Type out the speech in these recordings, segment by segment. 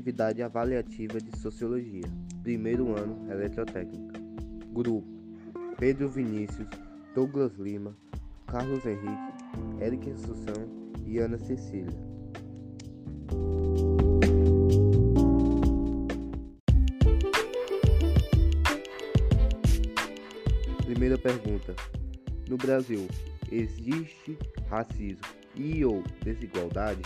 atividade avaliativa de Sociologia, primeiro ano Eletrotécnica. Grupo: Pedro Vinícius, Douglas Lima, Carlos Henrique, Eric Assunção e Ana Cecília. Primeira pergunta: No Brasil, existe racismo e ou desigualdade?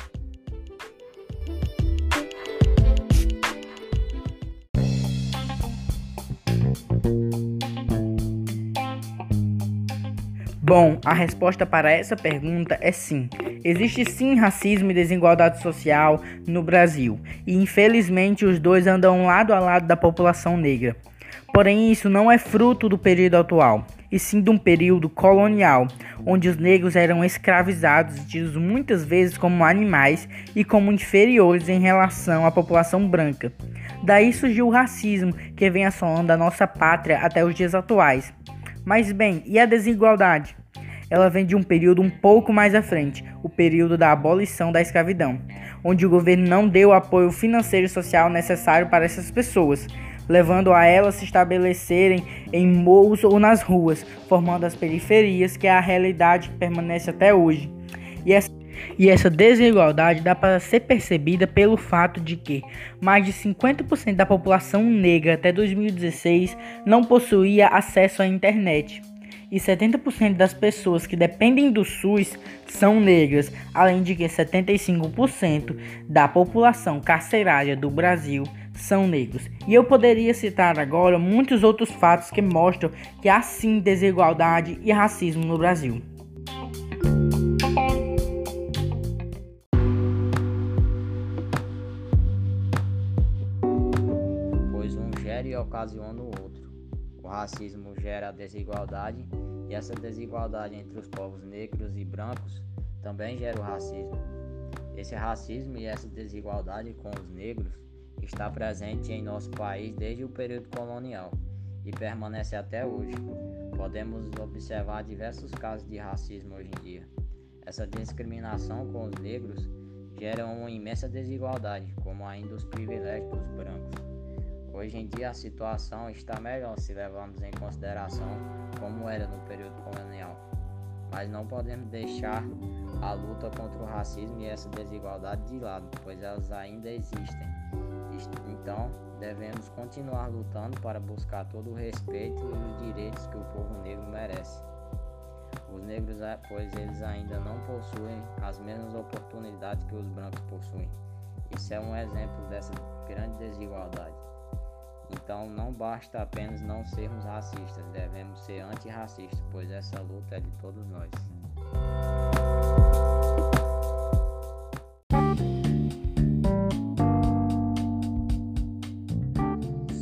Bom, a resposta para essa pergunta é sim. Existe sim racismo e desigualdade social no Brasil, e infelizmente os dois andam lado a lado da população negra. Porém, isso não é fruto do período atual, e sim de um período colonial, onde os negros eram escravizados e tidos muitas vezes como animais e como inferiores em relação à população branca. Daí surgiu o racismo que vem assolando a nossa pátria até os dias atuais. Mas bem, e a desigualdade? Ela vem de um período um pouco mais à frente, o período da abolição da escravidão, onde o governo não deu o apoio financeiro e social necessário para essas pessoas, levando a elas se estabelecerem em morros ou nas ruas, formando as periferias, que é a realidade que permanece até hoje. E essa e essa desigualdade dá para ser percebida pelo fato de que mais de 50% da população negra até 2016 não possuía acesso à internet. E 70% das pessoas que dependem do SUS são negras, além de que 75% da população carcerária do Brasil são negros. E eu poderia citar agora muitos outros fatos que mostram que há sim desigualdade e racismo no Brasil. Ocasiona o outro. O racismo gera desigualdade e essa desigualdade entre os povos negros e brancos também gera o racismo. Esse racismo e essa desigualdade com os negros está presente em nosso país desde o período colonial e permanece até hoje. Podemos observar diversos casos de racismo hoje em dia. Essa discriminação com os negros gera uma imensa desigualdade, como ainda os privilégios dos brancos. Hoje em dia a situação está melhor se levarmos em consideração como era no período colonial, mas não podemos deixar a luta contra o racismo e essa desigualdade de lado, pois elas ainda existem. Então, devemos continuar lutando para buscar todo o respeito e os direitos que o povo negro merece. Os negros, é, pois eles ainda não possuem as mesmas oportunidades que os brancos possuem. Isso é um exemplo dessa grande desigualdade. Então não basta apenas não sermos racistas, devemos ser antirracistas, pois essa luta é de todos nós.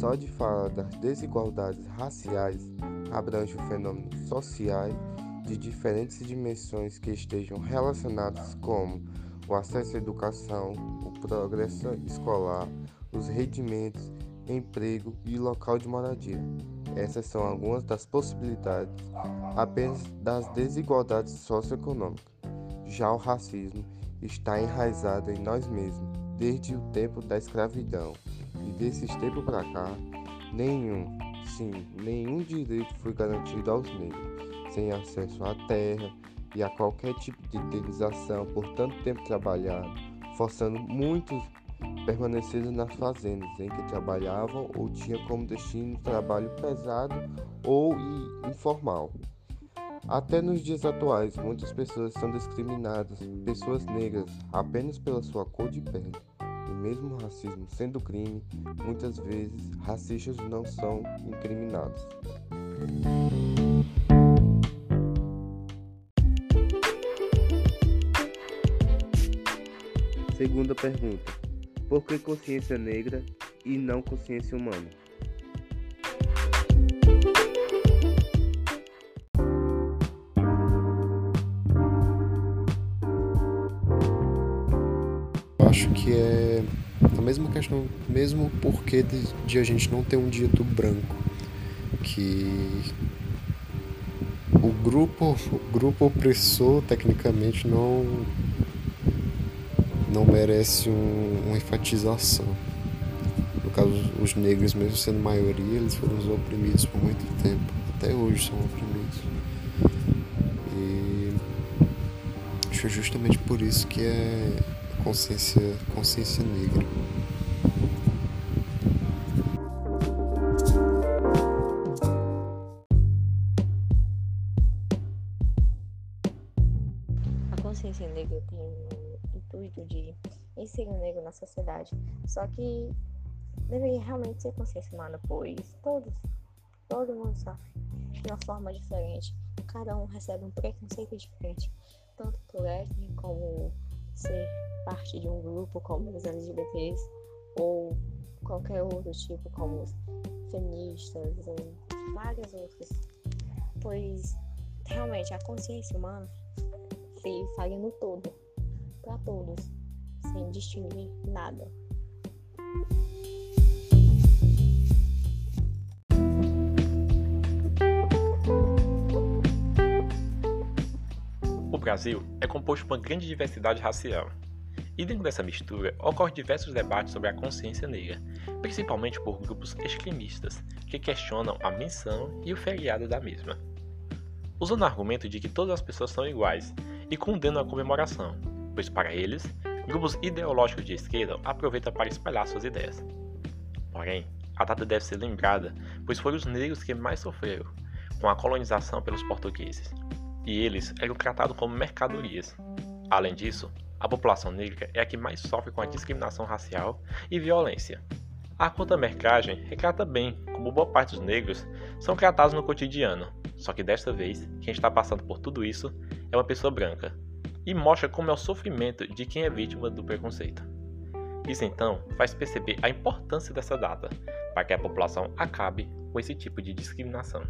Só de falar das desigualdades raciais abrange o fenômeno sociais de diferentes dimensões que estejam relacionadas como o acesso à educação, o progresso escolar, os rendimentos emprego e local de moradia. Essas são algumas das possibilidades apenas das desigualdades socioeconômicas. Já o racismo está enraizado em nós mesmos desde o tempo da escravidão e desses tempos para cá, nenhum, sim, nenhum direito foi garantido aos negros, sem acesso à terra e a qualquer tipo de indenização por tanto tempo trabalhado, forçando muitos permaneceram nas fazendas em que trabalhavam ou tinham como destino trabalho pesado ou informal. Até nos dias atuais, muitas pessoas são discriminadas, pessoas negras, apenas pela sua cor de pele. E mesmo o racismo sendo crime, muitas vezes racistas não são incriminados. Segunda pergunta. Por que consciência negra e não consciência humana? Acho que é a mesma questão, mesmo porquê de, de a gente não ter um dito branco, que o grupo, o grupo opressor tecnicamente não não merece um, uma enfatização. caso os negros, mesmo sendo maioria, eles foram os oprimidos por muito tempo. Até hoje são oprimidos. E acho justamente por isso que é consciência, consciência negra. A consciência negra tem intuito de inserir o negro na sociedade, só que deveria realmente ser consciência humana, pois todos, todo mundo sofre de uma forma diferente. Cada um recebe um preconceito diferente, tanto por etnia como ser parte de um grupo como os LGBTs ou qualquer outro tipo como os feministas ou várias outras. Pois realmente a consciência humana se faria no todo, para todos, sem distinguir nada. O Brasil é composto por uma grande diversidade racial. E dentro dessa mistura ocorrem diversos debates sobre a consciência negra, principalmente por grupos extremistas que questionam a menção e o feriado da mesma. Usando o argumento de que todas as pessoas são iguais e condenam a comemoração, pois para eles, grupos ideológicos de esquerda aproveitam para espalhar suas ideias. Porém, a data deve ser lembrada, pois foram os negros que mais sofreram com a colonização pelos portugueses, e eles eram tratados como mercadorias. Além disso, a população negra é a que mais sofre com a discriminação racial e violência. A conta-mercagem retrata bem como boa parte dos negros são tratados no cotidiano, só que desta vez, quem está passando por tudo isso é uma pessoa branca, e mostra como é o sofrimento de quem é vítima do preconceito. Isso então faz perceber a importância dessa data para que a população acabe com esse tipo de discriminação.